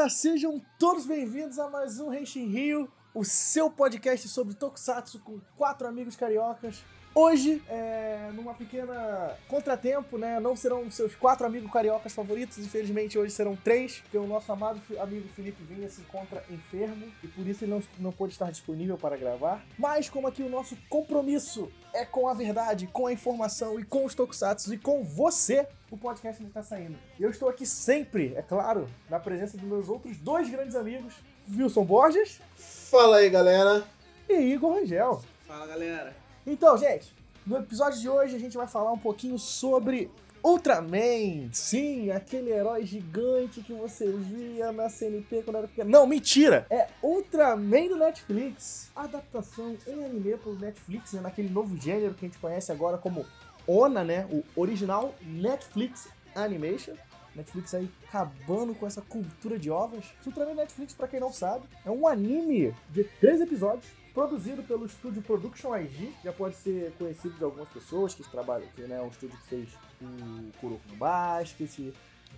galera, sejam todos bem-vindos a mais um Henshin Rio, o seu podcast sobre Tokusatsu com quatro amigos cariocas. Hoje, é, numa pequena contratempo, né? Não serão seus quatro amigos cariocas favoritos, infelizmente hoje serão três, porque o nosso amado amigo Felipe Vinha se encontra enfermo e por isso ele não, não pôde estar disponível para gravar. Mas, como aqui o nosso compromisso é com a verdade, com a informação e com os Tokusatsu e com você, o podcast ainda está saindo. E eu estou aqui sempre, é claro, na presença dos meus outros dois grandes amigos, Wilson Borges Fala aí, galera. e Igor Rangel. Fala galera. Então, gente, no episódio de hoje a gente vai falar um pouquinho sobre Ultraman. Sim, aquele herói gigante que você via na CNT quando era pequeno. Não, mentira! É Ultraman do Netflix. Adaptação em anime pro Netflix, né? Naquele novo gênero que a gente conhece agora como ONA, né? O original Netflix Animation. Netflix aí acabando com essa cultura de ovas. Ultraman Netflix, pra quem não sabe, é um anime de três episódios produzido pelo estúdio Production IG, já pode ser conhecido de algumas pessoas que trabalham, que né, é um estúdio que fez o Kuroko no Basket,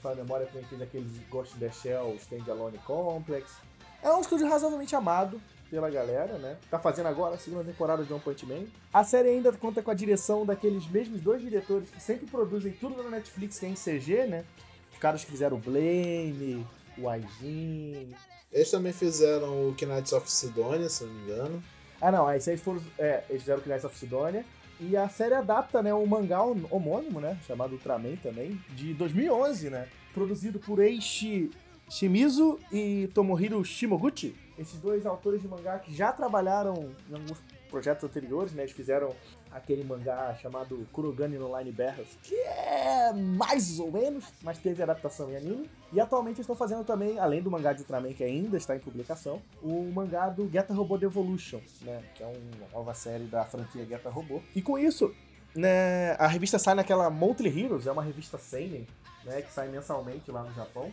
a memória também fez aqueles Ghost in the Shell, Standalone Complex. É um estúdio razoavelmente amado pela galera, né? Tá fazendo agora a segunda temporada de One Punch Man. A série ainda conta com a direção daqueles mesmos dois diretores que sempre produzem tudo na Netflix, que é em CG, né? Os caras que fizeram o Blame, o Aijin, Eles também fizeram o Knights of Sidonia, se não me engano. Ah, não, aí vocês foram. É, eles fizeram o Knights of Sidonia. E a série adapta, né, um mangá homônimo, né, chamado Ultraman também, de 2011, né, produzido por Eishi Shimizu e Tomohiro Shimoguchi. Esses dois autores de mangá que já trabalharam em alguns projetos anteriores, né, eles fizeram aquele mangá chamado Kurogane no Line Battles, que é mais ou menos, mas teve adaptação em anime. E atualmente estão fazendo também, além do mangá de Ultraman que ainda está em publicação, o mangá do Geta Robot Devolution, né? Que é uma nova série da franquia Geta Robot. E com isso, né, a revista sai naquela Monthly Heroes, é uma revista seinen, né? Que sai mensalmente lá no Japão.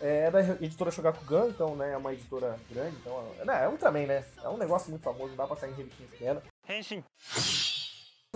É da editora Shogakugan, então, né, é uma editora grande, então, é, né, é Ultraman, né? É um negócio muito famoso, não dá pra sair em revistinha pequena.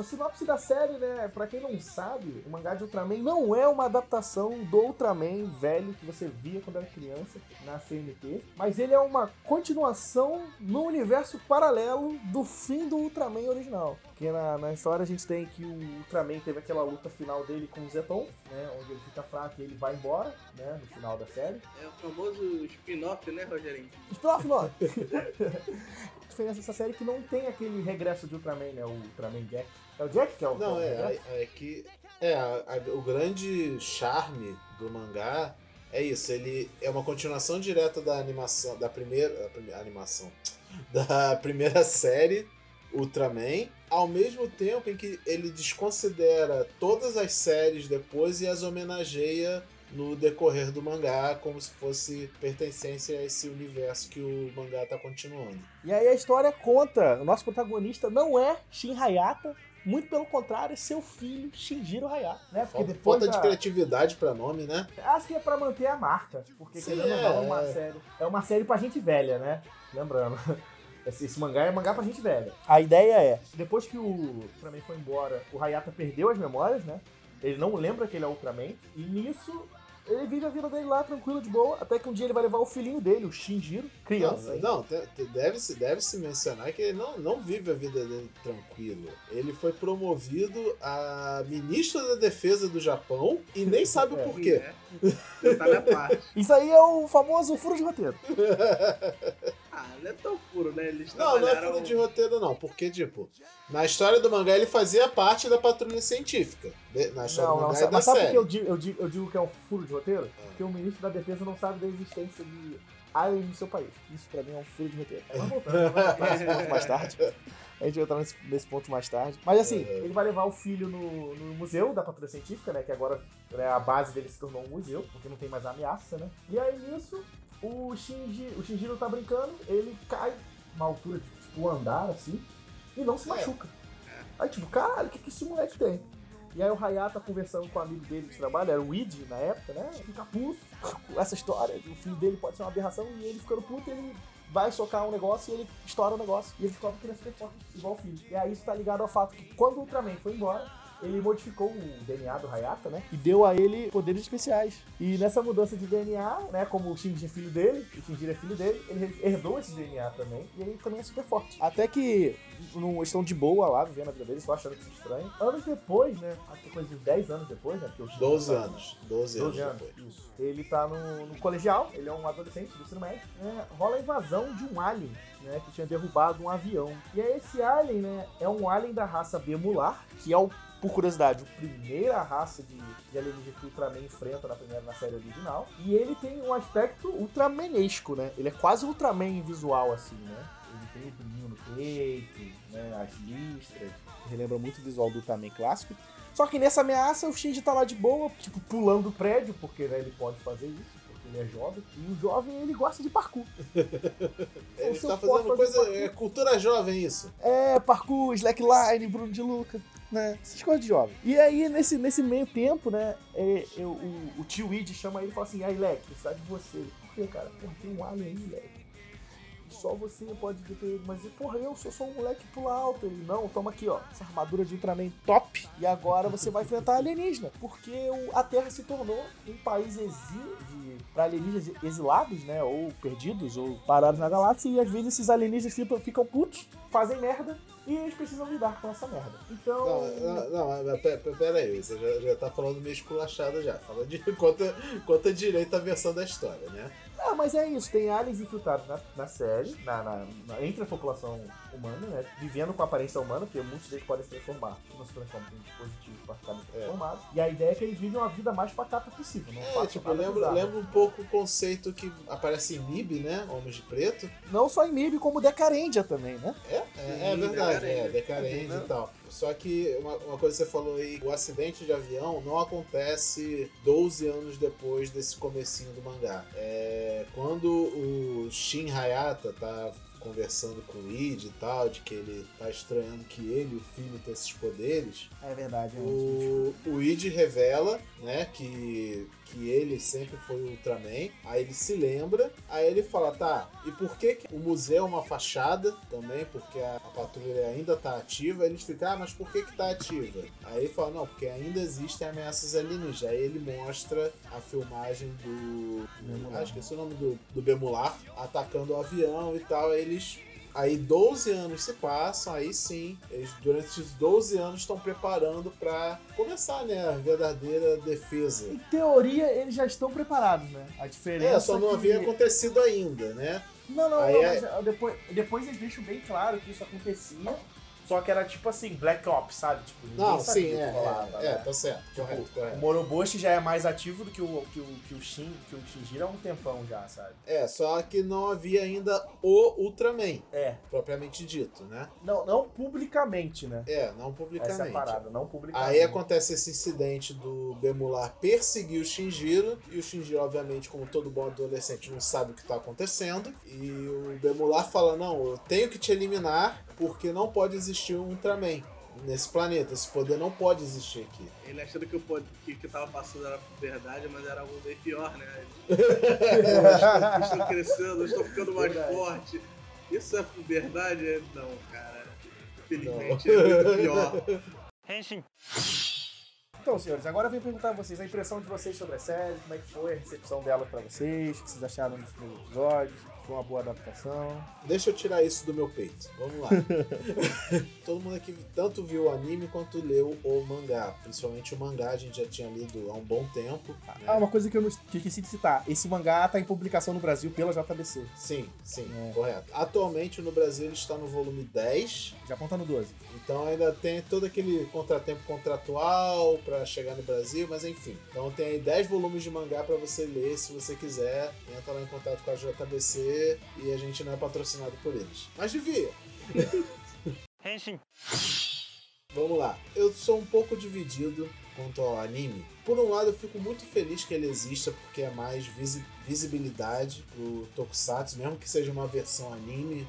A sinopse da série, né, pra quem não sabe, o mangá de Ultraman não é uma adaptação do Ultraman velho que você via quando era criança na CNT, mas ele é uma continuação no universo paralelo do fim do Ultraman original. Porque na, na história a gente tem que o Ultraman teve aquela luta final dele com o Zeton, né, onde ele fica fraco e ele vai embora, né, no final da série. É o famoso spin-off, né, Rogerinho? Spin-off, não. Diferença dessa série que não tem aquele regresso de Ultraman, né, o Ultraman Jack. É o Jack que é o Não, é, regresso? é, é que. É, a- a- o grande charme do mangá é isso. Ele é uma continuação direta da animação. Da primeira. Da primeira animação. Da primeira série, Ultraman. Ao mesmo tempo em que ele desconsidera todas as séries depois e as homenageia no decorrer do mangá, como se fosse pertencência a esse universo que o mangá tá continuando. E aí a história conta, o nosso protagonista não é Shin Hayata, muito pelo contrário, é seu filho Shinjiro Hayata, né? Porque Falta, depois falta de da- criatividade pra nome, né? Acho que é pra manter a marca, porque Sim, querendo ou é, não, é uma é. série, é uma série pra gente velha, né? Lembrando. Esse, esse mangá é mangá pra gente velha. A ideia é, depois que o Ultraman foi embora, o Hayata perdeu as memórias, né? Ele não lembra que ele é Ultraman. E nisso, ele vive a vida dele lá, tranquilo, de boa. Até que um dia ele vai levar o filhinho dele, o Shinjiro, criança. Não, não deve-se deve -se mencionar que ele não, não vive a vida dele tranquilo. Ele foi promovido a ministro da defesa do Japão e nem sabe o É. porquê. É. Tá na parte. Isso aí é o famoso furo de roteiro. Ah, não é tão puro, né? Eles Não, não é furo de roteiro, não. Porque, tipo, na história do mangá ele fazia parte da patrulha científica. De- Na história Não, do não, mangá sabe, e da mas sabe por série. que eu digo, eu, digo, eu digo que é um furo de roteiro? Porque o ministro da defesa não sabe da existência de aliens no seu país. Isso pra mim é um furo de roteiro. Mas voltando, vamos voltar nesse ponto mais tarde. A gente vai entrar nesse, nesse ponto mais tarde. Mas assim, Uhum. ele vai levar o filho no, no museu da patrulha científica, né? Que agora né, a base dele se tornou um museu, porque não tem mais ameaça, né? E aí nisso, o, Shinji, o Shinjiro tá brincando, ele cai uma altura de tipo um andar, assim, e não se É. machuca. Aí tipo, caralho, o que, que esse moleque tem? E aí o Hayata conversando com o amigo dele de trabalho, era o Id na época, né? Fica puto com essa história, que o filho dele pode ser uma aberração, e ele ficando puto, ele vai socar um negócio e ele estoura o negócio. E ele descobre que ele é super forte igual o filho. E aí isso tá ligado ao fato que quando o Ultraman foi embora, ele modificou o DNA do Hayata, né? E deu a ele poderes especiais. E nessa mudança de DNA, né? Como o Shinji é filho dele, o Shinji é filho dele, ele herdou esse DNA também. E ele também é super forte. Até que não estão de boa lá, vivendo a vida deles, só achando que isso é estranho. Anos depois, né? Acho que coisa de 10 anos depois, né? Porque o Shinji 12 tá- anos. 12, 12 anos anos, isso. Ele tá no, no colegial, ele é um adolescente do ensino médio. né, rola a invasão de um alien, né? Que tinha derrubado um avião. E aí esse alien, né? É um alien da raça Bemular, que é o, por curiosidade, a primeira raça de, de alienígena que o Ultraman enfrenta na primeira na série original. E ele tem um aspecto ultramanesco, né? Ele é quase Ultraman visual, assim, né? Né? As listras. Relembra muito o visual do Ultraman clássico. Só que nessa ameaça o Shinji tá lá de boa, tipo, pulando o prédio, porque né, ele pode fazer isso, porque ele é jovem. E o jovem, ele gosta de parkour. Ele tá fazendo coisa. parkour. É cultura jovem isso. É, parkour, slackline, Bruno de Luca, né? Essas coisas de jovem. E aí, nesse, nesse meio tempo, né, é, eu- o, o tio Id chama ele e fala assim, aí, Leque, precisa de você. Por quê, cara? Porra, tem um alien aí, Leque. Só você pode ele. Mas, porra, eu sou só um moleque pula alto. Ele, não, toma aqui, ó. Essa armadura de Ultraman top. E agora você vai enfrentar alienígena. Porque a Terra se tornou um país exílio de, pra alienígenas exilados, né? Ou perdidos, ou parados na galáxia. E às vezes esses alienígenas ficam, ficam putos, fazem merda. E eles precisam lidar com essa merda. Então. Não, não, não mas pe- pe- pera aí, você já, já tá falando meio esculachado já. Fala de conta, conta direito a versão da história, né? Ah, mas é isso, tem aliens infiltrados na, na série, na, na- na- entre a população humana, né? Vivendo com aparência humana, porque muitos deles podem se transformar. Não se transformam em dispositivos para ficarem É. transformados. E a ideia é que eles vivem uma vida mais pacata possível. Não É, tipo, lembra, lembra um pouco o conceito que aparece em MIB, né? Homens de Preto. Não só em MIB, como Decarendia também, né? É, é, é verdade, é, Uhum. e tal. Só que uma, uma coisa que você falou aí, o acidente de avião não acontece 12 anos depois desse comecinho do mangá. É quando o Shin Hayata tá conversando com o Id e tal, de que ele tá estranhando que ele e o filho têm esses poderes, É verdade, é o, o Id revela, né, que, que ele sempre foi o Ultraman. Aí ele se lembra, aí ele fala, tá, e por que, que o museu é uma fachada também? Porque a, a patrulha ainda tá ativa. Aí eles ficam, ah, mas por que que tá ativa? Aí ele fala, não, porque ainda existem ameaças alienígenas. Aí ele mostra a filmagem do... Bemular. Ah, esqueci o nome do, do Bemular, atacando o avião e tal. Aí eles Aí 12 anos se passam, aí sim, eles durante esses 12 anos estão preparando pra começar, né, a verdadeira defesa. Em teoria, eles já estão preparados, né? A diferença É, só não que- havia acontecido ainda, né? Não, não, Aí não, é- mas depois, depois eles deixam bem claro que isso acontecia. Só que era tipo assim, Black Ops, sabe? Tipo, ninguém Não, sabia sim, o é, rolava, é, é, né? tá certo, Tipo, correto, O correto. Moroboshi já é mais ativo do que o, que o, que o Shin, que o Shinjiro há um tempão já, sabe? É, só que não havia ainda o Ultraman, É. propriamente dito, né? Não, não publicamente, né? É, não publicamente. Essa é parada, não publicamente. Aí acontece esse incidente do Bemular perseguir o Shinjiro, e o Shinjiro, obviamente, como todo bom adolescente, não sabe o que tá acontecendo. E o Bemular fala: Não, eu tenho que te eliminar, porque não pode existir um Ultraman nesse planeta. Esse poder não pode existir aqui. Ele achando que o pod- que, que tava passando era verdade, mas era algo bem pior, né? Eu estou crescendo, eu estou ficando mais Verdade. forte. Isso é verdade? Não, cara. Infelizmente é muito pior. Então, senhores, agora eu venho perguntar a vocês a impressão de vocês sobre a série, como é que foi a recepção dela pra vocês, o que vocês acharam dos primeiros episódios, foi uma boa adaptação. Deixa eu tirar isso do meu peito. Vamos lá. Todo mundo aqui tanto viu o anime quanto leu o mangá. Principalmente o mangá, a gente já tinha lido há um bom tempo. né? Ah, uma coisa que eu não esqueci de citar, esse mangá tá em publicação no Brasil pela JBC. Sim, sim, É. correto. Atualmente no Brasil ele está no volume 10, Já aponta no 12. então ainda tem todo aquele contratempo contratual para chegar no Brasil, mas enfim. Então tem aí 10 volumes de mangá para você ler se você quiser. Entra lá em contato com a JBC e a gente não é patrocinado por eles. Mas devia. Vamos lá. Eu sou um pouco dividido quanto ao anime. Por um lado, eu fico muito feliz que ele exista porque é mais visi- visibilidade pro Tokusatsu, mesmo que seja uma versão anime.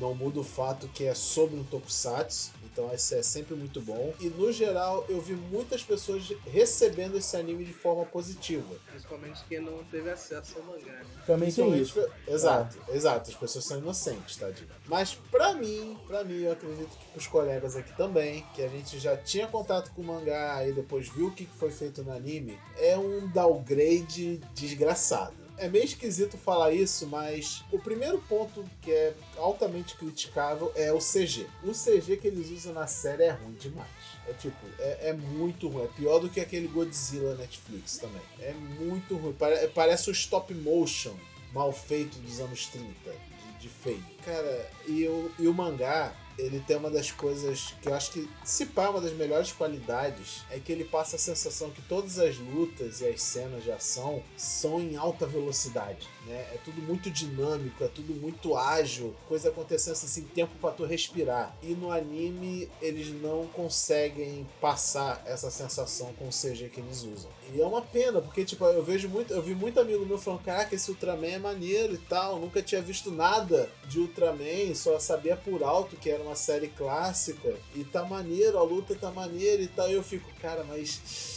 Não muda o fato que é sobre um tokusatsu, então esse é sempre muito bom. E no geral, eu vi muitas pessoas recebendo esse anime de forma positiva. Principalmente quem não teve acesso ao mangá, né? Também tem isso. Exato, exato. As pessoas são inocentes, tadinho. Mas pra mim, pra mim, eu acredito que pros colegas aqui também, que a gente já tinha contato com o mangá e depois viu o que foi feito no anime, é um downgrade desgraçado. É meio esquisito falar isso, mas o primeiro ponto que é altamente criticável é o CG. O CG que eles usam na série é ruim demais. É tipo, é, é muito ruim. É pior do que aquele Godzilla Netflix também. É muito ruim. Pare- parece o stop motion mal feito dos anos 30, de, de feio. Cara, e o, e o mangá, ele tem uma das coisas que eu acho que, se pá, uma das melhores qualidades, é que ele passa a sensação que todas as lutas e as cenas de ação são em alta velocidade, né? É tudo muito dinâmico, é tudo muito ágil, coisa acontecendo assim, tempo pra tu respirar. E no anime, eles não conseguem passar essa sensação com o CG que eles usam. E é uma pena, porque, tipo, eu vejo muito, eu vi muito amigo meu falando, caraca, esse Ultraman é maneiro e tal, nunca tinha visto nada de Ultraman, só sabia por alto que era uma série clássica, e tá maneiro, a luta tá maneira e tal, e eu fico, cara, mas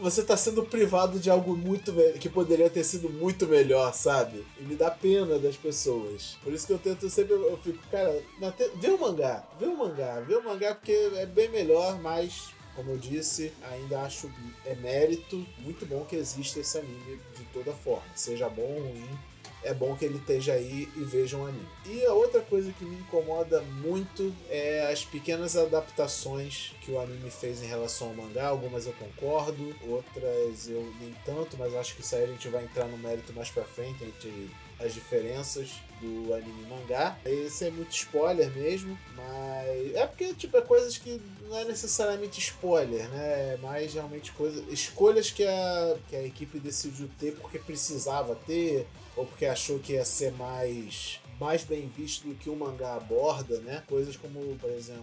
você tá sendo privado de algo muito que poderia ter sido muito melhor, sabe? E me dá pena das pessoas. Por isso que eu tento sempre, eu fico, cara, te- vê o mangá, vê o mangá, vê o mangá porque é bem melhor, mas como eu disse, ainda acho é mérito muito bom que exista esse anime de toda forma, seja bom ou ruim. É bom que ele esteja aí e veja um anime. E a outra coisa que me incomoda muito é as pequenas adaptações que o anime fez em relação ao mangá. Algumas eu concordo, outras eu nem tanto, mas acho que isso aí a gente vai entrar no mérito mais pra frente entre as diferenças do anime e mangá. Esse é muito spoiler mesmo, mas é porque tipo é coisas que não é necessariamente spoiler, né? É mais realmente coisas, escolhas que a que a equipe decidiu ter porque precisava ter ou porque achou que ia ser mais mais bem visto do que o mangá aborda, né? Coisas como, por exemplo,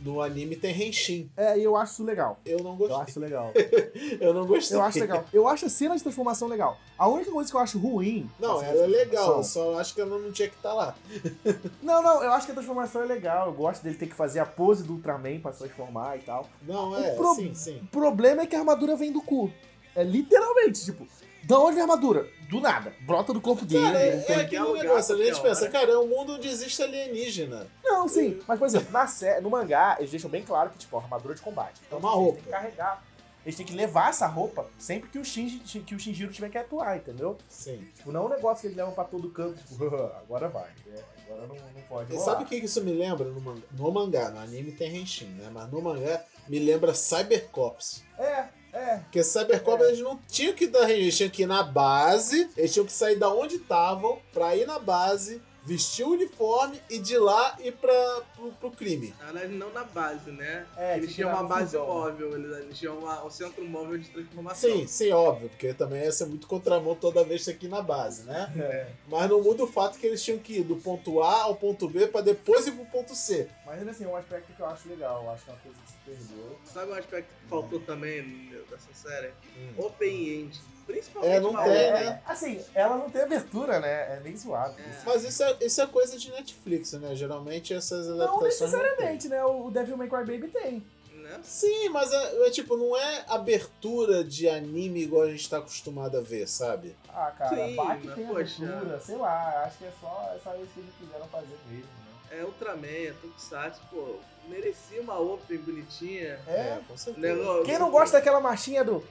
no anime tem Henshin. É, e eu acho isso legal. Eu não Eu gostei. acho isso legal. Eu não gostei. Eu acho legal. Eu acho a cena de transformação legal. A única coisa que eu acho ruim. Não, ela é cena de legal, eu só acho que ela não tinha que estar lá. Não, não, eu acho que a transformação é legal. Eu gosto dele ter que fazer a pose do Ultraman pra se transformar e tal. Não, O é, pro- sim, sim. O problema é que a armadura vem do cu. É literalmente, tipo, da onde vem a armadura? Do nada. Brota do corpo dele. Cara, é, tem- é aquele lugar, negócio, a gente pensa, cara, é um mundo onde existe alienígena. Não, sim. Mas, por exemplo, na sé... no mangá, eles deixam bem claro que, tipo, é uma armadura de combate. Então, É uma eles roupa. têm que carregar. Eles têm que levar essa roupa sempre que o, Shinji, que o Shinjiro tiver que atuar, entendeu? Sim. Tipo, não é um negócio que eles levam pra todo canto, tipo, agora vai. né? Agora não, não pode E rolar. sabe o que que isso me lembra no mangá? No mangá, no anime tem Henshin, né? Mas no mangá me lembra Cybercops. É, é. Porque Cybercops É. eles não tinham que dar eles tinham que ir na base, eles tinham que sair da onde estavam pra ir na base, vestir o uniforme e de lá ir pra, pro, pro crime. Na verdade, não na base, né? É, eles tinha tinham uma base fusão. móvel, eles, eles tinham uma- um centro móvel de transformação. Sim, sim, óbvio, porque também ia ser muito contramão toda vez aqui na base, né? É. Mas não muda o fato que eles tinham que ir do ponto A ao ponto B pra depois ir pro ponto C. Mas ainda assim, é um aspecto que eu acho legal. Eu acho que é uma coisa que se perdeu. Sabe um aspecto que faltou também dessa série? Hum. Open End. Principalmente É, não uma tem, né? Assim, ela não tem abertura, né? É meio zoado. É. isso. Mas isso é, isso é coisa de Netflix, né? Geralmente essas Não adaptações. necessariamente, né? O Devil May Cry Baby tem. Né? Sim, mas é, é tipo, não é abertura de anime igual a gente tá acostumado a ver, sabe? Ah, cara, Sim, Bach tem poxa. abertura, sei lá. Acho que é só, é só isso que eles quiseram fazer mesmo? É Ultraman, é Tokusatsu, pô, merecia uma Open bonitinha. É. com certeza. Negócio- Quem não gosta daquela marchinha do.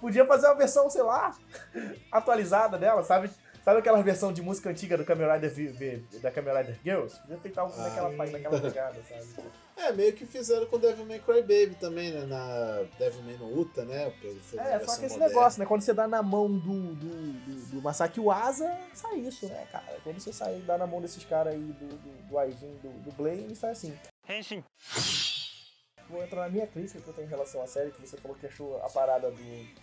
Podia fazer uma versão, sei lá, atualizada dela, sabe? Sabe aquela versão de música antiga do Kamen Rider V- V- da Kamen Rider Girls? Podia tentar algo naquela, Ah. naquela pegada, sabe? É, meio que fizeram com Devil May Cry Baby também, né? Na Devil May no Uta, né? É, só que esse moderna. negócio, né? Quando você dá na mão do, do, do, do Masaki Uasa, sai isso, né, cara? Quando você sai, dá na mão desses caras aí do, do, do Aijin, do, do Blame, sai assim. Vou entrar na minha crítica que eu tenho em relação à série, que você falou que achou a parada do,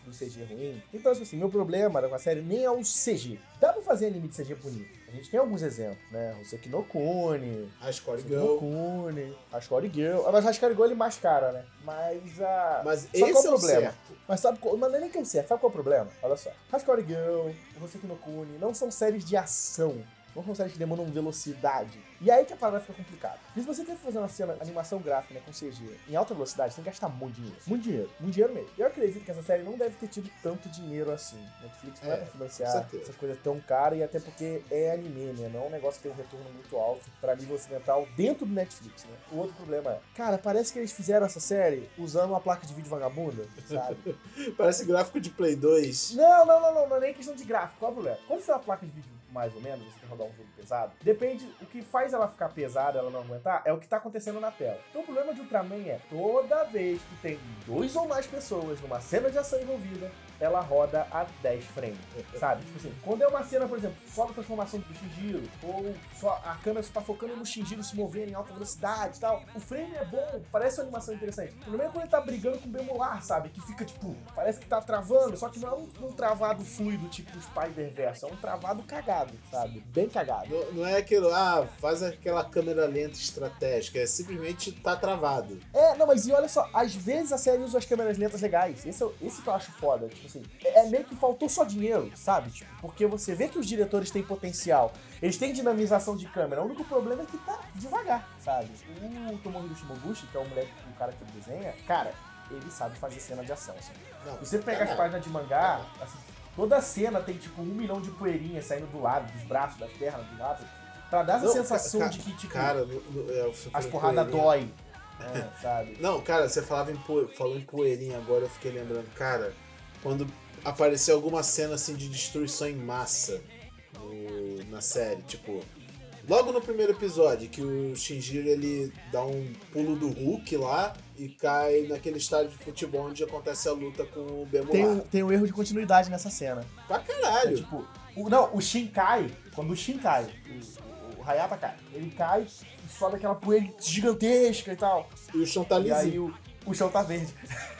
do CG ruim. Então, tipo assim, meu problema com a série nem é o CG. Dá pra fazer anime de CG bonito. A gente tem alguns exemplos, né? O Seki no Kuni, A Score no Girl. Kuni, a Score Girl. Ah, Mas a Score Girl é mais cara, né? Mas a... Mas Só esse qual é o o problema? certo. Mas sabe qual... Mas não é nem que eu sei, sabe qual é o problema? Olha só. Hardcore Girl, Hoseki no Kuni, não são séries de ação. Não são séries que demandam velocidade. E aí que a parada fica complicada. Porque se você quer fazer uma cena, animação gráfica, né, com CG, em alta velocidade, você tem que gastar muito dinheiro. Muito dinheiro. Muito dinheiro mesmo. Eu acredito que essa série não deve ter tido tanto dinheiro assim. Netflix não é, É, pra financiar essas coisas tão caras, e até porque é anime, né? Não é um negócio que tem um retorno muito alto pra nível ocidental dentro do Netflix, né? O outro problema é, cara, parece que eles fizeram essa série usando uma placa de vídeo vagabunda, sabe? Parece gráfico de Play 2. Não, não, não, não, não é nem questão de gráfico. Qual é o problema? Quando você tem uma placa de vídeo mais ou menos, você quer rodar um jogo pesado, depende. O que faz ela ficar pesada, ela não aguentar, é o que tá acontecendo na tela. Então o problema de Ultraman é toda vez que tem dois ou mais pessoas numa cena de ação envolvida, ela roda a 10 frames, sabe? Tipo assim, quando é uma cena, por exemplo, só da transformação do Shinjiro, ou só a câmera tá focando no Shinjiro se movendo em alta velocidade e tal, o frame é bom, parece uma animação interessante. O problema é quando ele tá brigando com o Bemular, sabe? Que fica tipo, parece que tá travando, só que não é um, um travado fluido tipo Spider-Verse, é um travado cagado, sabe? Bem cagado. Não, não é aquilo, ah, faz aquela câmera lenta estratégica, é simplesmente tá travado. É, não, mas e olha só, às vezes a série usa as câmeras lentas legais. Esse, é esse que eu acho foda. Tipo assim, é, é meio que faltou só dinheiro, sabe? Tipo, porque você vê que os diretores têm potencial. Eles têm dinamização de câmera. O único problema é que tá devagar, sabe? O Tomohiro Shimoguchi, que é o moleque, o cara que desenha, cara, ele sabe fazer cena de ação, assim. Não, você pega as cara, páginas de mangá, assim, toda cena tem tipo um milhão de poeirinhas saindo do lado, dos braços, das pernas, do lado. Pra dar essa Não, sensação ca- de que, tipo, Cara, no- no- é, as porradas dói. né, sabe? Não, cara, você falava em poe... falou em poeirinha agora, eu fiquei lembrando, cara, quando apareceu alguma cena assim de destruição em massa no- na série, tipo, logo no primeiro episódio, que o Shinjiro ele dá um pulo do Hulk lá e cai naquele estádio de futebol onde acontece a luta com o Bemular. Tem um, tem um erro de continuidade nessa cena. Pra É, caralho. tipo, o, não, o Shin cai, quando o Shin cai, o, o Hayata cai, ele cai e sobe aquela poeira gigantesca e tal. E o chão tá E aí lisinho. o, o chão tá verde.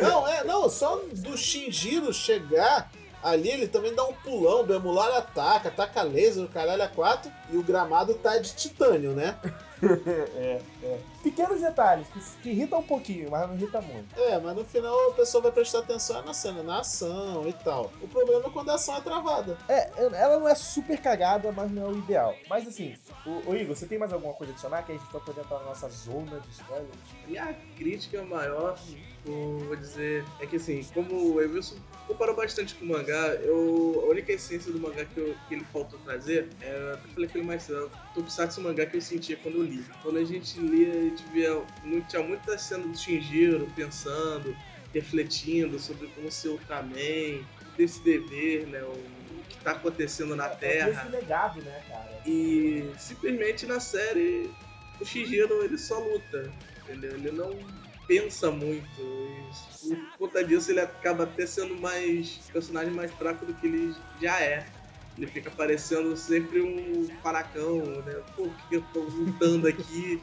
Não, é, não, só do Shinjiro chegar ali, ele também dá um pulão, o Bemular ataca, ataca laser, o caralho a quatro, e o gramado tá de titânio, né? é, é. Pequenos detalhes que, que irritam um pouquinho, mas não irrita muito. É, mas no final a pessoa vai prestar atenção na cena, na ação e tal. O problema é quando a ação é travada. É, ela não é super cagada, mas não é o ideal. Mas assim, o, o Igor, você tem mais alguma coisa a adicionar que a gente vai poder entrar na nossa zona de spoilers? Minha crítica maior, eu vou dizer, é que assim, como o Evilson comparou bastante com o mangá, eu, a única essência do mangá que, eu- que ele faltou trazer, é, eu falei com ele mais cedo, é Tokusatsu mangá que eu sentia quando eu li. Quando a gente lia, a gente via, muito, tinha muita cena do Shinjiro pensando, refletindo sobre como ser Ultraman, desse dever, né, o que tá acontecendo na É Terra. esse legado, né, cara? E simplesmente na série o Shigero ele só luta, entendeu? Ele não pensa muito. E por conta disso ele acaba até sendo mais personagem mais fraco do que ele já é. Ele fica parecendo sempre um paracão, né? Pô, por que eu tô lutando aqui?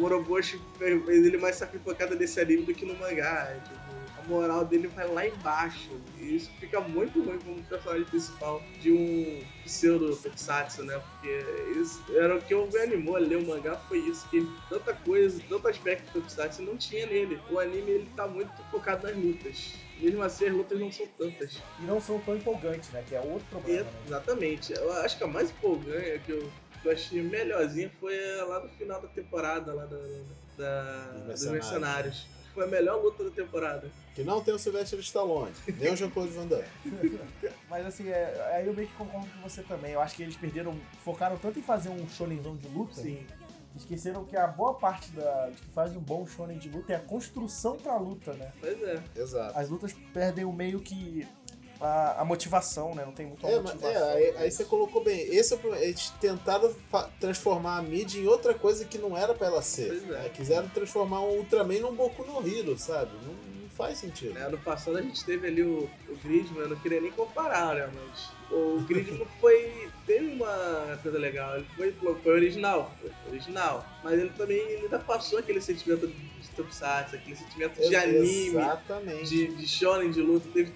O Oroboshi fez ele mais sacrificado nesse anime do que no mangá. é, Tipo, moral dele vai lá embaixo. E isso fica muito ruim como personagem principal de um pseudo Tokusatsu, né? Porque isso era o que eu me animou a ler o mangá, foi isso, que ele, tanta coisa, tanto aspecto do Tokusatsu não tinha nele. O anime ele tá muito focado nas lutas. Mesmo assim, as lutas não são tantas. E não são tão empolgantes, né? Que é outro E, problema, né? exatamente. Eu acho que a mais empolgante que eu, que eu achei melhorzinha foi lá no final da temporada, lá da, da- Dos dos Mercenários. mercenários. Foi a melhor luta da temporada. Que não tem o Sylvester Stallone, nem o Jean-Claude Van Damme. Mas assim, é, aí eu meio que concordo com você também. Eu acho que eles perderam, focaram tanto em fazer um shonenzão de luta, Sim. que esqueceram que a boa parte da, de que faz um bom shonen de luta é a construção pra luta, né? Pois é. Exato. As lutas perdem o meio que a, a motivação, né? Não tem muito a É, mas, motivação. é, aí, aí você colocou bem. Esse é o problema. Eles tentaram transformar a mídia em outra coisa que não era pra ela ser. Pois é. né? Quiseram transformar um Ultraman num Boku no Hero, sabe? Não, não faz sentido. Né, Ano passado a gente teve ali o, o Gridman, eu não queria nem comparar, né? Mas o Gridman foi. teve uma coisa legal, ele foi, foi original, foi original. Mas ele também ele ainda passou aquele sentimento Tokusatsu, aquele sentimento de anime, Exatamente. de, de shonen, de luta, teve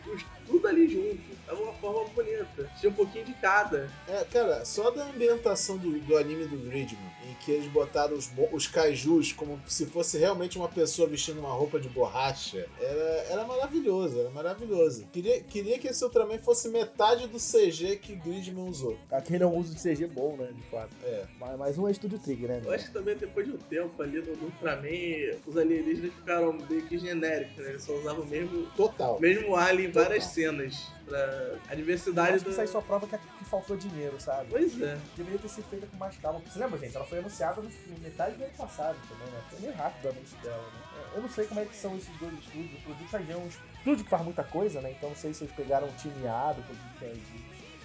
tudo, ali junto. Tava uma forma bonita. Tinha um pouquinho de cada. É, cara, só da ambientação do, do anime do Gridman, que eles botaram os, os kaijus como se fosse realmente uma pessoa vestindo uma roupa de borracha, era, era maravilhoso, era maravilhoso. Queria, queria que esse Ultraman fosse metade do CG que Gridman usou. Aquele é um uso de CG bom, né? De fato. É. Mas, mas um é Estúdio Trigger, né? Eu acho que também depois de um tempo ali no, no Ultraman, os alienígenas ficaram meio que genéricos, né? Eles só usavam o mesmo, Total. o mesmo alien em várias cenas. Pra a diversidade Acho que isso aí só prova que, que faltou dinheiro, sabe? Pois é. Deveria ter sido feita com mais calma. Você lembra, gente? Ela foi anunciada no, metade do ano passado também, né? Foi meio rápido o anúncio dela, né? Eu não sei como é que são esses dois estúdios. O Produto aí é um estúdio que faz muita coisa, né? Então não sei se eles pegaram um time A do Produto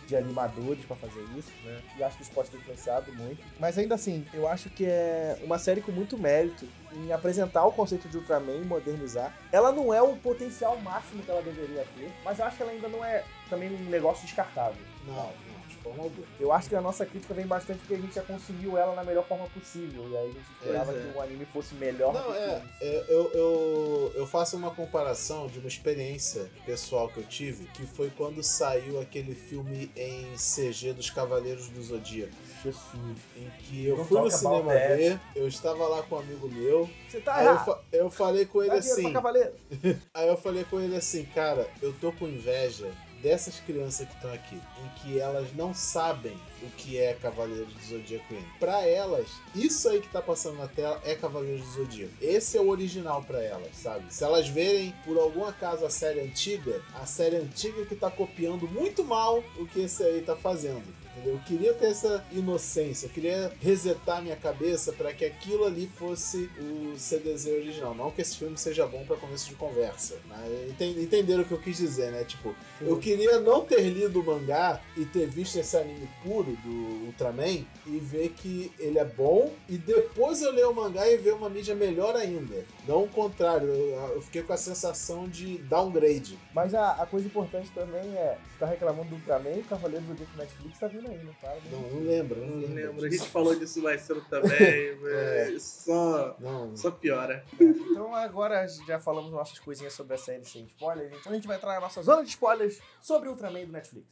de, animadores pra fazer isso, né? E acho que isso pode ter influenciado muito. Mas ainda assim, eu acho que é uma série com muito mérito em apresentar o conceito de Ultraman e modernizar. Ela não é o potencial máximo que ela deveria ter, mas eu acho que ela ainda não é também um negócio descartável. Não, não, forma alguma. Eu acho que a nossa crítica vem bastante porque a gente já consumiu ela na melhor forma possível. E aí a gente esperava é. que o anime fosse melhor Não, do que é, é, eu, eu, eu faço uma comparação de uma experiência pessoal que eu tive, que foi quando saiu aquele filme em CG dos Cavaleiros do Zodíaco. Jesus. Em que eu Don't fui no cinema that. ver, eu estava lá com um amigo meu, Você tá aí eu, errado. fa- eu falei com ele Dá assim, aí eu falei com ele assim, cara, eu tô com inveja dessas crianças que estão aqui, em que elas não sabem o que é Cavaleiros do Zodíaco. Pra elas, isso aí que tá passando na tela é Cavaleiros do Zodíaco. Esse é o original pra elas, sabe? Se elas verem por algum acaso a série antiga, a série antiga que tá copiando muito mal o que esse aí tá fazendo. Entendeu? Eu queria ter essa inocência, eu queria resetar minha cabeça para que aquilo ali fosse o CDZ original. Não que esse filme seja bom para começo de conversa, mas enten- entenderam o que eu quis dizer, né? Tipo, eu queria não ter lido o mangá e ter visto esse anime puro do Ultraman e ver que ele é bom e depois eu ler o mangá e ver uma mídia melhor ainda. Não o contrário, eu, eu fiquei com a sensação de downgrade. Mas a, a coisa importante também é, você tá reclamando do Ultraman, o Cavaleiro do Zodíaco Netflix tá vindo Para, Não, não lembro, não Não lembro. lembro. A gente falou disso mais cedo também, mas só, Não, só piora. Então agora já falamos nossas coisinhas sobre a série sem spoilers. Então a gente vai entrar na nossa zona de spoilers sobre o Ultraman do Netflix.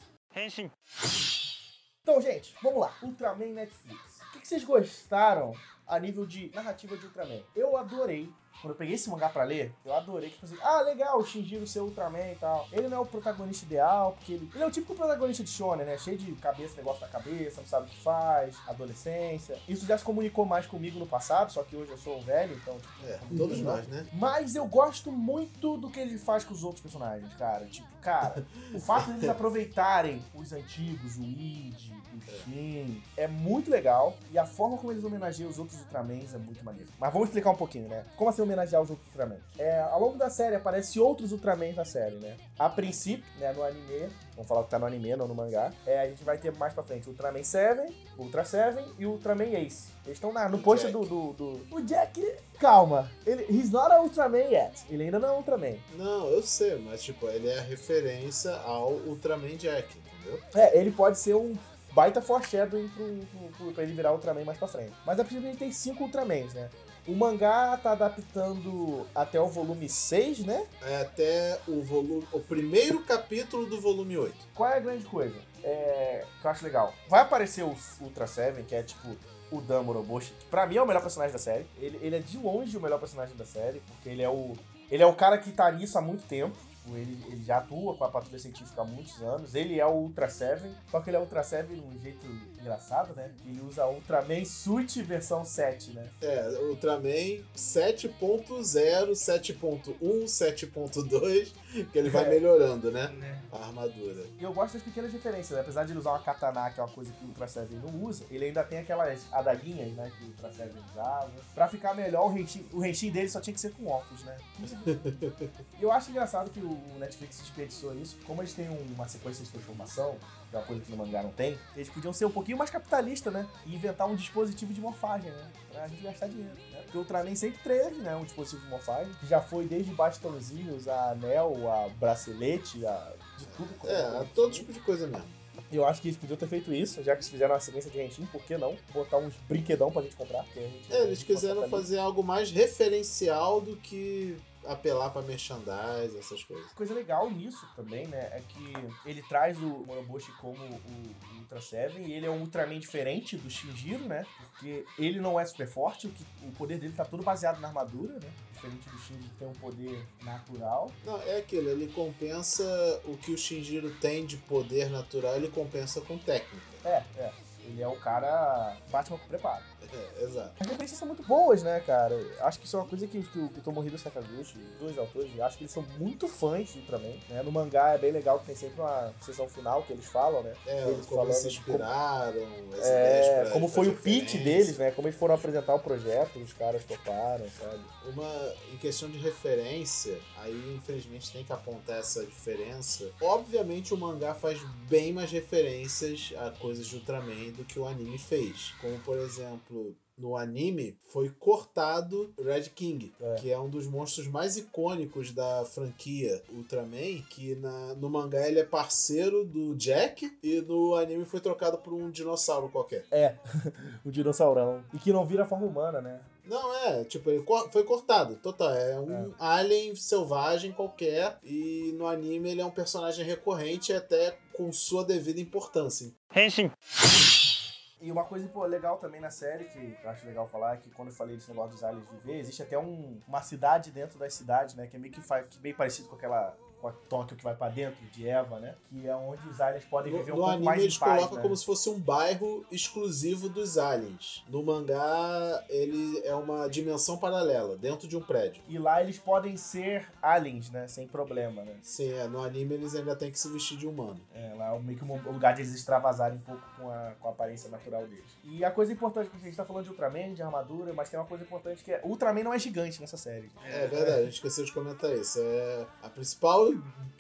Então, gente, vamos lá. Ultraman Netflix. O que, que vocês gostaram a nível de narrativa de Ultraman? Eu adorei. Quando eu peguei esse mangá pra ler, eu adorei que tipo assim, ah, legal, o Shinjiro ser Ultraman e tal. Ele não é o protagonista ideal, porque ele, ele é o típico protagonista de Shonen, né? Cheio de cabeça, negócio na cabeça, não sabe o que faz, adolescência. Isso já se comunicou mais comigo no passado, só que hoje eu sou velho, então, tipo, É, todos diz, nós, né? mas eu gosto muito do que ele faz com os outros personagens, cara. Tipo, cara, o fato deles aproveitarem os antigos, o Id, o Shin, é muito legal. E a forma como eles homenageiam os outros Ultramans é muito maneiro. Mas vamos explicar um pouquinho, né? Como assim homenagear os outros Ultramans? É, ao longo da série aparecem outros Ultramans na série, né? A princípio, né, no anime, vamos falar que tá no anime, não no mangá, é, a gente vai ter mais pra frente Ultraman 7, Ultra 7 e Ultraman Ace. Eles estão na- no O pôster Jack. do, do, do- O Jack, calma. Ele, he's not a Ultraman yet. Ele ainda não é Ultraman. Não, eu sei, mas tipo, ele é a referência ao Ultraman Jack, entendeu? É, ele pode ser um baita foreshadowing pro, pro, pro, pra ele virar Ultraman mais pra frente. Mas a princípio ele tem cinco Ultramans, né? O mangá tá adaptando até o volume 6, né? É até o volume. O primeiro capítulo do volume 8. Qual é a grande coisa? É, que eu acho legal. Vai aparecer o Ultra Seven, que é tipo o Dan Moroboshi, que pra mim é o melhor personagem da série. Ele, ele é de longe o melhor personagem da série, porque ele é o. Ele é o cara que tá nisso há muito tempo. Tipo, Ele, ele já atua com a patrulha científica há muitos anos. Ele é o Ultra Seven, só que ele é o Ultra Seven de um jeito engraçado, né? Ele usa Ultraman Suit versão 7, né? É, Ultraman 7.0, 7.1, 7.2, que ele vai É. melhorando, né? Né? A armadura. E eu gosto das pequenas diferenças, né? apesar de ele usar uma katana, que é uma coisa que o Ultra Seven não usa, ele ainda tem aquelas adaguinhas, né, que o Ultra Seven usava. Pra ficar melhor, o Henshin, o dele só tinha que ser com óculos, né? Eu acho engraçado que o Netflix desperdiçou isso. Como eles têm uma sequência de transformação, que é uma coisa que no mangá não tem, eles podiam ser um pouquinho mais capitalista, né? E inventar um dispositivo de morfagem, né? Pra gente gastar dinheiro? Porque o Ultraman sempre teve, né? Um dispositivo de morfagem. que Já foi desde bastãozinhos, a anel, a bracelete, a... de tudo. É, coisa. todo tipo de coisa mesmo. Eu acho que eles podiam ter feito isso, já que eles fizeram uma sequência de Henshin, por que não? Botar uns brinquedão pra gente comprar. porque a gente- É, eles quiseram fazer algo mais referencial do que apelar pra merchandise, essas coisas. Coisa legal nisso também, né, é que ele traz o Moroboshi como o, o Ultra Seven e ele é um Ultraman diferente do Shinjiro, né, porque ele não é super forte, o, que, o poder dele tá todo baseado na armadura, né, diferente do Shinjiro que tem um poder natural. Não, é aquilo, ele compensa o que o Shinjiro tem de poder natural, ele compensa com técnica. É, é. Ele é o cara Batman com preparo. É, exato. As referências são muito boas, né, cara? Acho que isso é uma coisa que, que o, Tomohiro Sakaguchi, os dois autores, acho que eles são muito fãs do Ultraman. Né? No mangá é bem legal que tem sempre uma sessão final que eles falam, né? É, eles como eles se inspiraram, como, as ideias é, como foi o pitch deles, né? Como eles foram apresentar o projeto, os caras toparam, sabe? Uma, em questão de referência, aí infelizmente tem que apontar essa diferença. Obviamente o mangá faz bem mais referências a coisas de Ultraman do que o anime fez. Como por exemplo, no anime foi cortado Red King, É. que é um dos monstros mais icônicos da franquia Ultraman, que na, no mangá ele é parceiro do Jack e no anime foi trocado por um dinossauro qualquer. É, o dinossaurão. E que não vira forma humana, né? Não, é, tipo, ele foi cortado, total. É um alien selvagem qualquer. E no anime ele é um personagem recorrente até com sua devida importância. E uma coisa pô, legal também na série, que eu acho legal falar, é que quando eu falei desse negócio dos aliens viver, existe até um- uma cidade dentro das cidades, né? Que é meio que que bem parecido com aquela. Com a Tóquio que vai pra dentro, de Eva, né? Que é onde os aliens podem No, viver um no pouco anime mais eles em paz, colocam né? como se fosse um bairro exclusivo dos aliens. No mangá, ele é uma dimensão paralela, dentro de um prédio. E lá eles podem ser aliens, né? Sem problema, né? Sim, é, no anime eles ainda têm que se vestir de humano. É, lá é meio que um lugar de eles extravasarem um pouco com a, com a aparência natural deles. E a coisa importante, porque a gente tá falando de Ultraman, de armadura, mas tem uma coisa importante que é. Ultraman não é gigante nessa série. É verdade, a gente esqueceu de comentar isso. É a principal,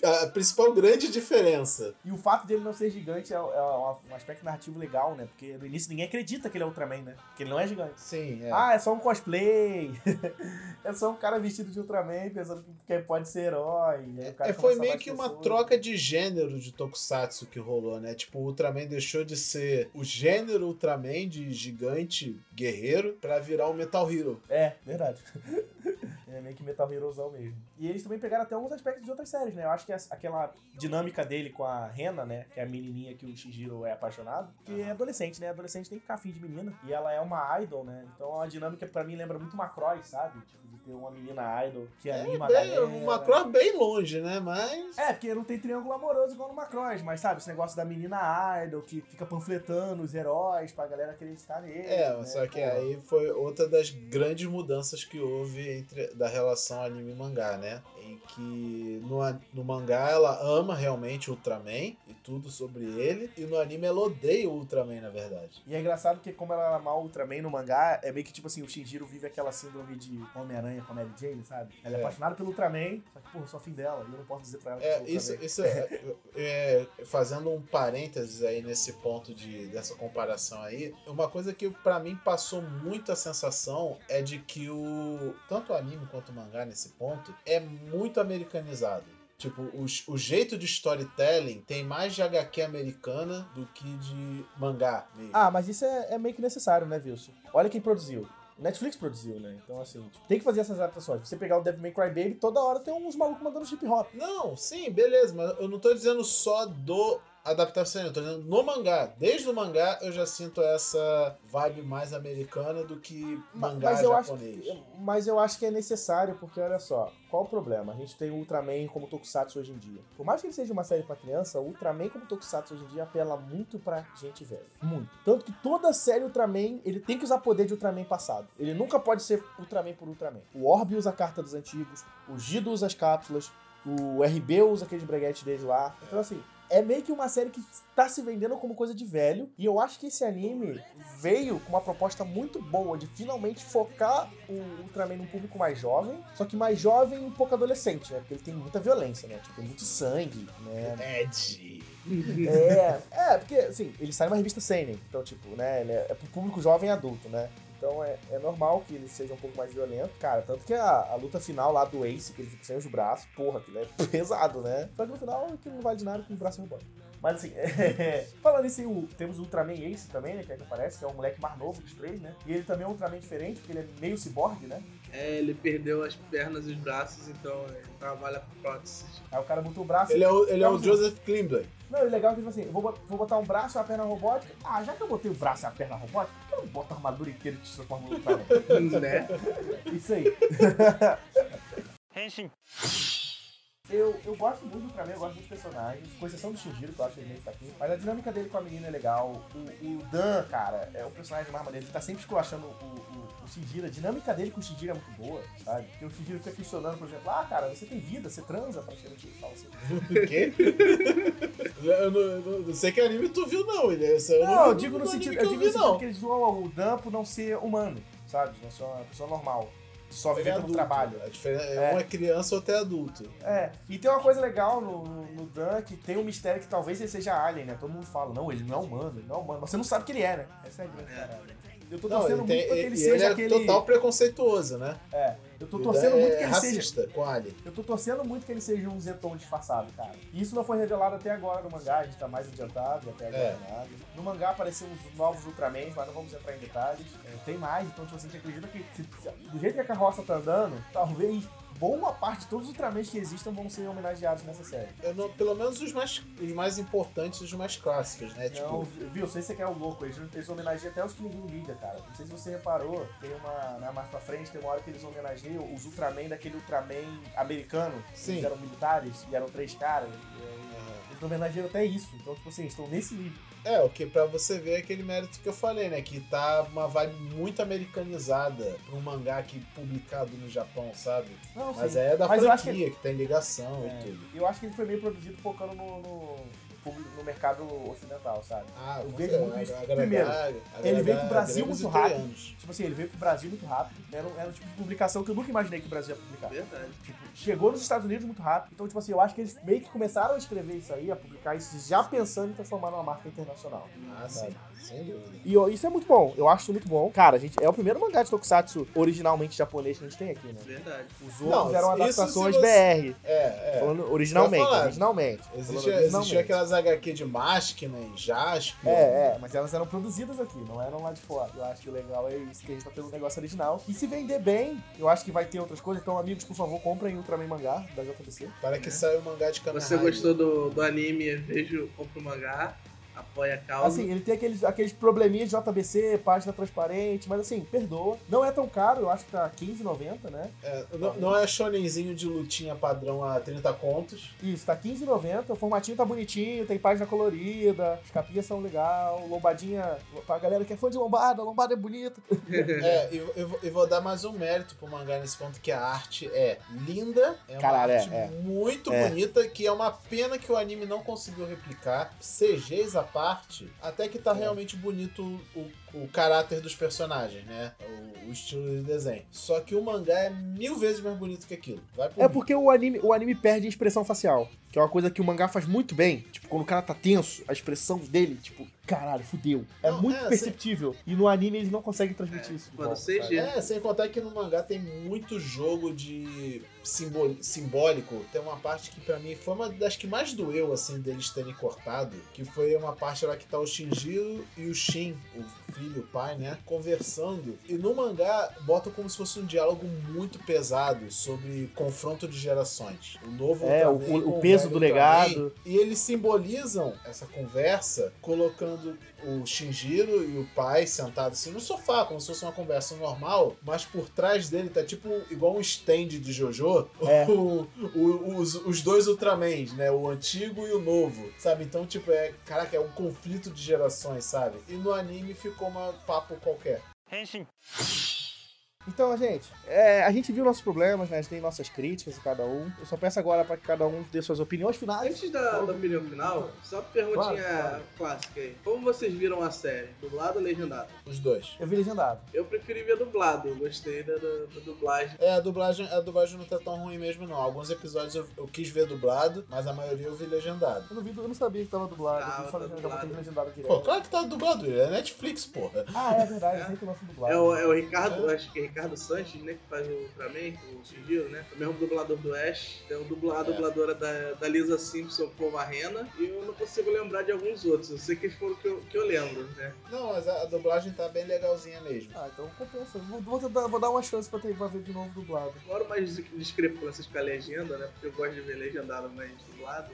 a principal grande diferença. E o fato dele não ser gigante é, é um aspecto narrativo legal, né? Porque no início ninguém acredita que ele é Ultraman, né? Porque ele não é gigante. Sim, é. Ah, é só um cosplay. é só um cara vestido de Ultraman pensando que que pode ser herói. É, foi meio que as uma pessoas. troca de gênero de Tokusatsu que rolou, né? Tipo, o Ultraman deixou de ser o gênero Ultraman de gigante guerreiro pra virar o Metal Hero. É, verdade. é meio que Metal Herosão mesmo. E eles também pegaram até alguns aspectos de outras séries, né? Eu acho que aquela dinâmica dele com a Rena, né? Que é a menininha que o Shinjiro é apaixonado. Que é adolescente, né? Adolescente tem que ficar afim de menina. E ela é uma idol, né? Então a dinâmica pra mim lembra muito Macross, sabe? Tipo, de ter uma menina idol que anima a Bem, galera. uma cross bem longe, né? Mas. É, porque não tem triângulo amoroso igual no Macross, mas sabe, esse negócio da menina idol que fica panfletando os heróis pra galera acreditar neles. É, né? só que aí foi outra das grandes mudanças que houve entre da relação anime e mangá, né? yeah. Que no, no mangá ela ama realmente o Ultraman e tudo sobre ele, e no anime ela odeia o Ultraman, na verdade. E é engraçado que como ela ama o Ultraman no mangá, é meio que tipo assim, o Shinjiro vive aquela síndrome de Homem-Aranha com a Mary Jane, sabe? Ela é, É. apaixonada pelo Ultraman, só que, pô, eu sou afim dela, e eu não posso dizer pra ela que É, sou isso, isso é, é, fazendo um parênteses aí nesse ponto de, dessa comparação aí, uma coisa que pra mim passou muito a sensação é de que o tanto o anime quanto o mangá nesse ponto é muito americanizado. Tipo, o, o jeito de storytelling tem mais de HQ americana do que de mangá mesmo. Ah, mas isso é, é meio que necessário, né, Wilson? Olha quem produziu. Netflix produziu, né? Então, assim, tipo, tem que fazer essas adaptações. Você pegar o Devil May Cry Baby, toda hora tem uns malucos mandando hip hop. Não, sim, beleza, mas eu não tô dizendo só do adaptação, eu tô dizendo no mangá. Desde o mangá eu já sinto essa vibe mais americana do que mangá mas eu, acho japonês. que, mas eu acho que é necessário, porque olha só, qual o problema? A gente tem o Ultraman como Tokusatsu hoje em dia. Por mais que ele seja uma série pra criança, o Ultraman como Tokusatsu hoje em dia apela muito pra gente velha. Muito. Tanto que toda série Ultraman, ele tem que usar poder de Ultraman passado. Ele nunca pode ser Ultraman por Ultraman. O Orb usa a carta dos antigos, o Gido usa as cápsulas, o RB usa aqueles breguetes dele lá. Então, assim, é meio que uma série que tá se vendendo como coisa de velho. E eu acho que esse anime veio com uma proposta muito boa de finalmente focar o Ultraman num público mais jovem. Só que mais jovem e um pouco adolescente, né? Porque ele tem muita violência, né? Tipo, tem muito sangue, né? Ed. É, é, porque, assim, ele sai numa revista Seinen. Então, tipo, né? Ele é, é pro público jovem e adulto, né? Então é, é normal que ele seja um pouco mais violento. Cara, tanto que a, a luta final lá do Ace, que ele fica sem os braços, porra, aquilo é pesado, né? Só que no final aquilo não vale de nada com o braço rebota. Mas assim, é, falando isso, o, temos o Ultraman Ace também, né? Que é que aparece, que é o moleque mais novo dos três, né? E ele também é um Ultraman diferente, porque ele é meio ciborgue, né? É, ele perdeu as pernas e os braços, então ele trabalha com próteses. Aí o cara botou o braço. Ele é o, ele é o Joseph Klimber. Não, e legal é que, tipo assim, eu vou, vou botar um braço e uma perna robótica. Ah, já que eu botei o braço e a perna robótica, por que eu não boto a armadura inteira e te transformo no Ultraman? né? Isso aí. Eu, eu gosto muito do Ultraman, eu gosto muito dos personagens, com exceção do Shinjiro, que eu acho ele meio fraquinho. Mas a dinâmica dele com a menina é legal. O, o Dan, cara, é o personagem mais maneiro. Ele tá sempre esculachando o, o, o Shinjiro. A dinâmica dele com o Shinjiro é muito boa, sabe? Porque o Shinjiro fica questionando, por exemplo, ah, cara, você tem vida, você transa, praticamente. Ele fala assim. O quê? eu, não, eu não- não sei que anime tu viu, não. Ele, esse eu Não, vi eu digo no sentido, que eu digo vi, no sentido não. que eles zoam o Dan por não ser humano, sabe? Não ser uma pessoa normal. Só é no adulto. trabalho. É, É. um é criança, outro é adulto. É, e tem uma coisa legal no, no, no Dan que tem um mistério que talvez ele seja alien, né? Todo mundo fala, não, ele não é humano, ele não é humano. Mas você não sabe que ele é, né? Essa é a grande É. Eu tô torcendo muito tem, pra que ele, ele ele seja é aquele. total preconceituoso, né? É, eu tô Ele torcendo é muito que ele seja. racista com Alien. Eu tô torcendo muito que ele seja um Zeton disfarçado, cara. E isso não foi revelado até agora no mangá, a gente tá mais adiantado, até agora É. nada. No mangá apareceram os novos Ultramans, mas não vamos entrar em detalhes. É, tem mais, então tipo, a gente acredita que se- se- do jeito que a carroça tá andando, talvez boa parte de todos os Ultramans que existam vão ser homenageados nessa série. Eu não- pelo menos os mais, os mais importantes, os mais clássicos, né? Não, Tipo, viu, sei se você quer o louco, eles, eles homenageiam até os que ninguém liga, cara. Não sei se você reparou, tem uma, né, mais pra frente, tem uma hora que eles homenageiam os Ultraman daquele Ultraman americano, que Sim. eles eram militares e eram três caras. E aí, eles homenageiam até isso, então, tipo assim, estão nesse nível. É, o que pra você ver é aquele mérito que eu falei, né? Que tá uma vibe muito americanizada pra um mangá aqui publicado no Japão, sabe? Não, Mas sim. é da Mas franquia, que... tem ligação É, e tudo. eu acho que ele foi meio produzido focando no, no, público- no mercado ocidental, sabe? Ah, Eu vejo muito isso. Primeiro, ele veio pro Brasil muito rápido. Tipo assim, ele veio pro Brasil muito rápido. Era um, era um tipo de publicação que eu nunca imaginei que o Brasil ia publicar. Verdade. Tipo, chegou nos Estados Unidos muito rápido. Então, tipo assim, eu acho que eles meio que começaram a escrever isso aí, a publicar isso, já pensando em transformar numa marca internacional. Ah, sim, sem dúvida. E ó, isso é muito bom, eu acho isso muito bom. Cara, a gente, é o primeiro mangá de Tokusatsu originalmente japonês que a gente tem aqui, né? Verdade. Os Não, outros eram isso se adaptações você- BR. É, é. Falando originalmente, falar. originalmente. Originalmente. aquelas HQ de Maskinen, Jasper. É, é, mas elas eram produzidas aqui, não eram lá de fora. Eu acho que o legal é isso, que a gente tá tendo um negócio original. E se vender bem, eu acho que vai ter outras coisas. Então, amigos, por favor, comprem Ultraman Mangá da JBC. Para que saia o mangá de Kamen Você gostou do, do anime, vejo, compra o mangá, apoia a causa. Assim, ele tem aqueles, aqueles probleminhas de JBC, página transparente, mas assim, perdoa. Não é tão caro, eu acho que tá R$15,90, né? É, não, não é shonenzinho de lutinha padrão a 30 contos. Isso, tá R$15,90, o formatinho tá bonitinho, tem página colorida, as capinhas são legal, lombadinha, pra galera que é fã de lombada, a lombada é bonita. É, eu, vou- eu vou dar mais um mérito pro mangá nesse ponto, que a arte é linda, é uma Caralho, é, arte é. muito É. bonita, que é uma pena que o anime não conseguiu replicar. CGs à parte, até que tá É. realmente bonito o, o caráter dos personagens, né? O, o estilo de desenho. Só que o mangá é mil vezes mais bonito que aquilo. Vai por É mim. porque o anime, o anime perde a expressão facial, que é uma coisa que o mangá faz muito bem. Tipo, quando o cara tá tenso, a expressão dele, tipo, caralho, fudeu. É Não, muito é, perceptível. E no anime eles não conseguem transmitir É, isso. quando volta? É, sem contar que no mangá tem muito jogo de simbol- simbólico. Tem uma parte que pra mim foi uma das que mais doeu, assim, deles terem cortado. Que foi uma parte lá que tá o Shinjiro e o Shin, o filho, o pai, né? Conversando. E no mangá botam como se fosse um diálogo muito pesado sobre confronto de gerações. O novo É, o, o- peso do legado. E eles simbolizam essa conversa colocando o Shinjiro e o pai sentados assim no sofá, como se fosse uma conversa normal, mas por trás dele tá tipo igual um stand de JoJo, É. o- o- os, os dois Ultramans, né? O antigo e o novo, sabe? Então, tipo, é, caraca, é um conflito de gerações, sabe? E no anime ficou um papo qualquer. Então, gente, é, a gente viu nossos problemas, né? A gente tem nossas críticas em cada um. Eu só peço agora pra que cada um dê suas opiniões finais. Antes da, da opinião final, só uma perguntinha Claro, claro. clássica aí. Como vocês viram a série? Dublado ou legendado? Os dois. Eu vi legendado. Eu preferi ver dublado, eu gostei da, da, da dublagem. É, a dublagem, a dublagem não tá tão ruim mesmo, não. Alguns episódios eu, eu quis ver dublado, mas a maioria eu vi legendado. Eu não, vi, eu não sabia que tava dublado. Tava, eu só tá dublado. legendado direto. Pô, claro que tá dublado, é Netflix, porra. Ah, é verdade, eu sei que o nosso dublado. É o, é o Ricardo, acho que é Ricardo Sanches, né? Que faz o Ultraman, o Shinjiro, né? É o mesmo dublador do Ash. Tem o dubla, a É. dubladora da, da Lisa Simpson como a Rena. E eu não consigo lembrar de alguns outros. Eu sei que eles foram que eu, que eu lembro, né? Não, mas a, a dublagem tá bem legalzinha mesmo. Ah, então compensa. Vou, vou, dar, vou dar uma chance pra, ter, pra ver de novo dublado. Agora mais discrepâncias com a legenda, né? Porque eu gosto de ver legendado mais dublado.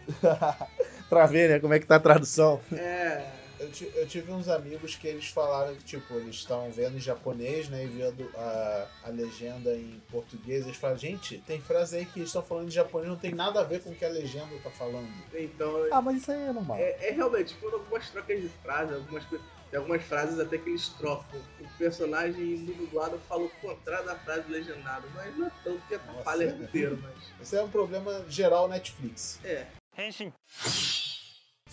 pra ver, né, como é que tá a tradução. É. Eu, eu tive uns amigos que eles falaram que, tipo, eles estavam vendo em japonês, né, e vendo a, a legenda em português. Eles falaram, gente, tem frase aí que eles estão falando em japonês, não tem nada a ver com o que a legenda tá falando. Então, Ah, mas isso aí é normal. é, é realmente, foram algumas trocas de frases, algumas coisas. Tem algumas frases até que eles trocam. O personagem do dublado fala o contrário da frase do legendado, mas não é tanto que atrapalha Nossa. inteiro, mas. Esse é um problema geral Netflix. É.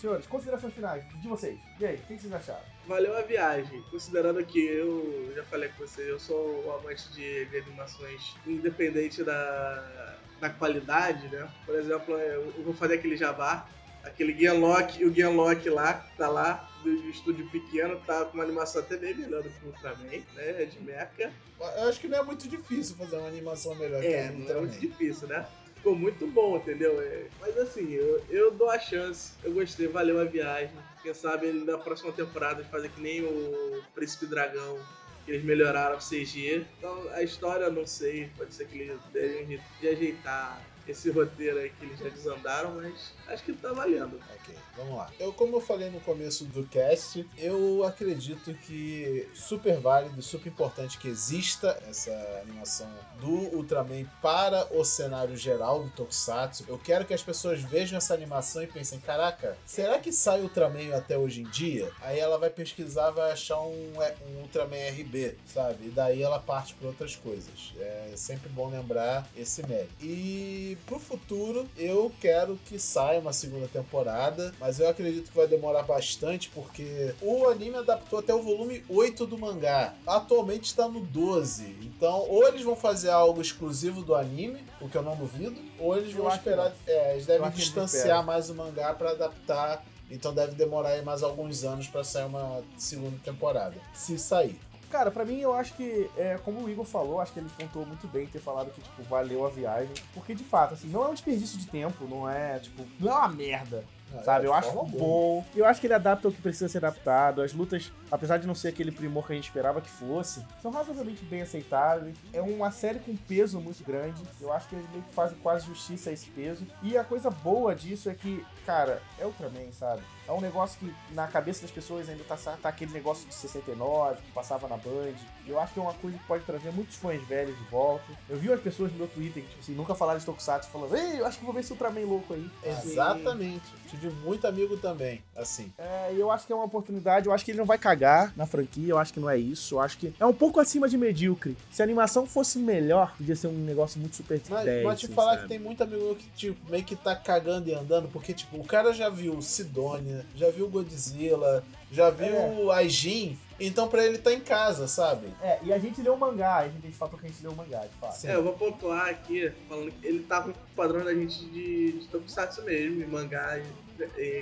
Senhores, considerações finais de vocês. E aí, o que vocês acharam? Valeu a viagem, considerando que eu já falei com você, eu sou um amante de, de animações independente da, da qualidade, né? Por exemplo, eu, eu vou fazer aquele jabá, aquele Genlock, o Genlock lá, que tá lá, do estúdio pequeno, tá com uma animação até bem melhor do que o Ultraman, né? É de mecha. Eu acho que não é muito difícil fazer uma animação melhor que É, não é muito difícil, né? Ficou muito bom, entendeu? É, mas assim, eu, eu dou a chance, eu gostei, valeu a viagem. Quem sabe na próxima temporada fazer que nem o Príncipe Dragão, que eles melhoraram o CG. Então a história não sei, pode ser que eles jeito de ajeitar esse roteiro aí que eles já desandaram, mas acho que tá valendo. Ok, vamos lá. Eu, como eu falei no começo do cast, eu acredito que super válido, super importante que exista essa animação do Ultraman para o cenário geral do Tokusatsu. Eu quero que as pessoas vejam essa animação e pensem, caraca, será que sai Ultraman até hoje em dia? Aí ela vai pesquisar, vai achar um, um Ultraman RB, sabe? E daí ela parte para outras coisas. É sempre bom lembrar esse mérito. E pro futuro, eu quero que saia uma segunda temporada, mas eu acredito que vai demorar bastante porque o anime adaptou até o volume 8 do mangá. Atualmente está no 12. Então, ou eles vão fazer algo exclusivo do anime, o que eu não duvido, ou eles Eu vão que esperar. É, eles devem que distanciar mais o mangá para adaptar. Então deve demorar aí mais alguns anos para sair uma segunda temporada. Se sair. Cara, pra mim eu acho que, é, como o Igor falou, acho que ele contou muito bem ter falado que, tipo, valeu a viagem. Porque, de fato, assim, não é um desperdício de tempo, não é, tipo, não é uma merda. Sabe, eu de acho alguma. bom. Eu acho que ele adapta o que precisa ser adaptado. As lutas, apesar de não ser aquele primor que a gente esperava que fosse, são razoavelmente bem aceitáveis. É uma série com peso muito grande. Eu acho que eles meio que fazem quase justiça a esse peso. E a coisa boa disso é que, cara, é Ultraman, sabe? É um negócio que na cabeça das pessoas ainda tá, tá aquele negócio de 69 que passava na Band. E eu acho que é uma coisa que pode trazer muitos fãs velhos de volta. Eu vi umas pessoas no meu Twitter que, tipo assim, nunca falaram de Tokusatsu falando, ei, eu acho que vou ver esse Ultraman louco aí. Exatamente. Tive muito amigo também, assim. É, e eu acho que é uma oportunidade, eu acho que ele não vai cagar na franquia, eu acho que não é isso, eu acho que é um pouco acima de medíocre. Se a animação fosse melhor, podia ser um negócio muito super Mas, 10, mas te assim, falar sabe? que tem muito amigo que, tipo, meio que tá cagando e andando, porque, tipo, o cara já viu Sidonia, já viu Godzilla, já viu Aijin, então pra ele tá em casa, sabe? É, e a gente leu o mangá, a gente falou que a gente leu o mangá, de fato. Sim. É, eu vou pontuar aqui, falando que ele tá com o padrão da gente de, de Tokusatsu mesmo, em mangá eh,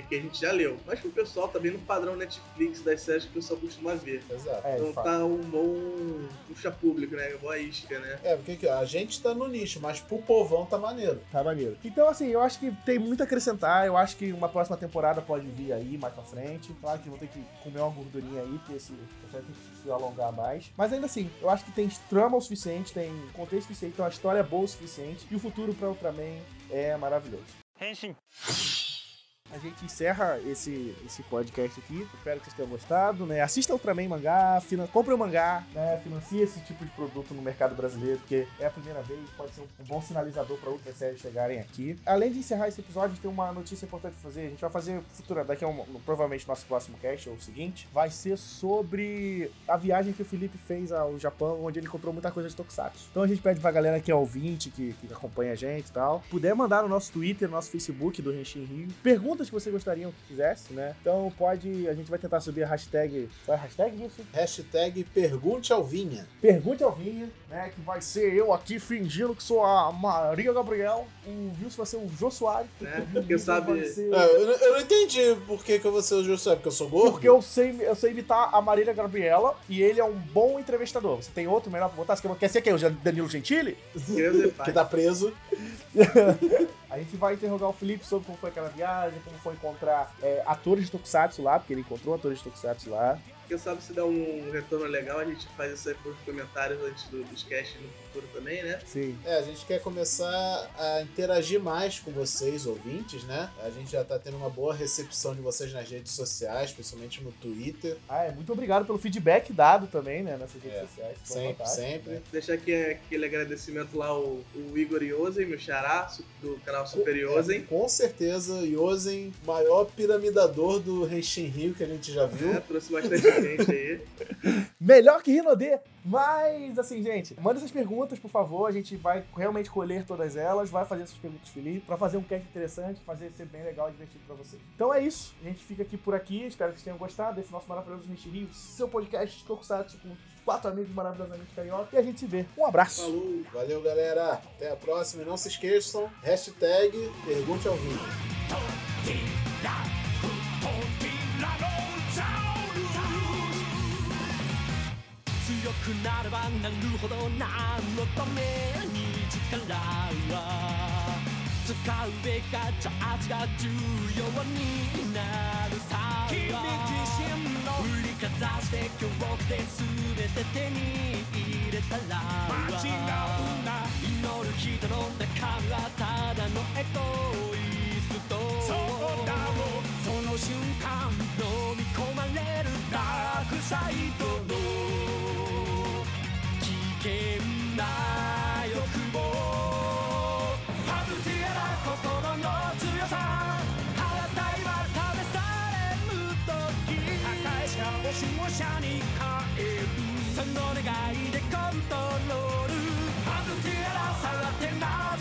que a gente já leu. Mas pro pessoal também no padrão Netflix das séries que o pessoal costuma ver. Exato. É, Então fato. tá um bom puxa público, né? Boa isca, né? É, porque aqui, ó, a gente tá no nicho, mas pro povão tá maneiro. Tá maneiro. Então, assim, eu acho que tem muito a acrescentar. Eu acho que uma próxima temporada pode vir aí mais pra frente. Claro que vão ter que comer uma gordurinha aí, porque esse essa tem que se alongar mais. Mas ainda assim, eu acho que tem trama o suficiente, tem contexto suficiente, tem uma história boa o suficiente. E o futuro pra Ultraman é maravilhoso. A gente encerra esse, esse podcast aqui. Espero que vocês tenham gostado, né? Assista Ultraman mangá, finan... compre o mangá, né? Financie esse tipo de produto no mercado brasileiro, porque é a primeira vez, pode ser um bom sinalizador para outras séries chegarem aqui. Além de encerrar esse episódio, a gente tem uma notícia importante pra fazer. A gente vai fazer futura, daqui a um, provavelmente nosso próximo cast, ou o seguinte, vai ser sobre a viagem que o Felipe fez ao Japão, onde ele comprou muita coisa de Tokusatsu. Então a gente pede pra galera que é ouvinte, que, que acompanha a gente e tal, puder mandar no nosso Twitter, no nosso Facebook do Renshin Rio, perguntas perguntas que vocês gostariam que fizesse, né? Então pode, a gente vai tentar subir a hashtag, qual é a hashtag disso? Hashtag Pergunte ao Vinha. Pergunte ao Vinha, né? Que vai ser eu aqui fingindo que sou a Maria Gabriel, o Wilson vai ser o Jô Soares. Né? Porque sabe- vai ser- É, eu, não- eu não entendi por que, que eu vou ser o José, porque eu sou gordo? Porque eu sei, eu sei imitar a Marília Gabriela e ele é um bom entrevistador. Você tem outro melhor pra botar? Você quer ser quem? O Danilo Gentili? Que tá preso. A gente vai interrogar o Felipe sobre como foi aquela viagem, como foi encontrar é, atores de Tokusatsu lá, porque ele encontrou atores de Tokusatsu lá. Quem sabe se der um retorno legal, a gente faz isso aí por comentários antes do, dos no futuro também, né? Sim. É, a gente quer começar a interagir mais com vocês, ouvintes, né? A gente já tá tendo uma boa recepção de vocês nas redes sociais, principalmente no Twitter. Ah, é, muito obrigado pelo feedback dado também, né, nessas redes É, sociais. Sempre, fantásticas, sempre. né? Deixar aqui aquele agradecimento lá ao, ao Igor Yosen, meu xará, do canal Super Yosen. É, com certeza, Yosen, maior piramidador do Henshin Rio que a gente já viu. É, trouxe bastante gente aí. Melhor que Rinodê! Mas, assim, gente, manda essas perguntas, por favor. A gente vai realmente colher todas elas, vai fazer essas perguntas felizes, pra fazer um cast interessante, fazer ser bem legal e divertido pra vocês. Então é isso. A gente fica aqui por aqui. Espero que vocês tenham gostado desse nosso maravilhoso Nishi Rio, seu podcast Tokusatsu com quatro amigos maravilhosamente carioca. E a gente se vê. Um abraço! Falou! Valeu, galera. Até a próxima. E não se esqueçam, hashtag Pergunte ao Vinho. くなればなるほど何のために力は使うべきかチャージが重要になるさ君自身の振りかざして強国で全て手に入れたら間違うな祈る人の中身はただのエゴイストそうだろうその瞬間飲み込まれるダークサイドの険な欲望ハブティアラ心の強さ。腹たいは試さ。れぬ時破壊者を守護者に変えるその願いでコントロール。ハブティアなさが手ない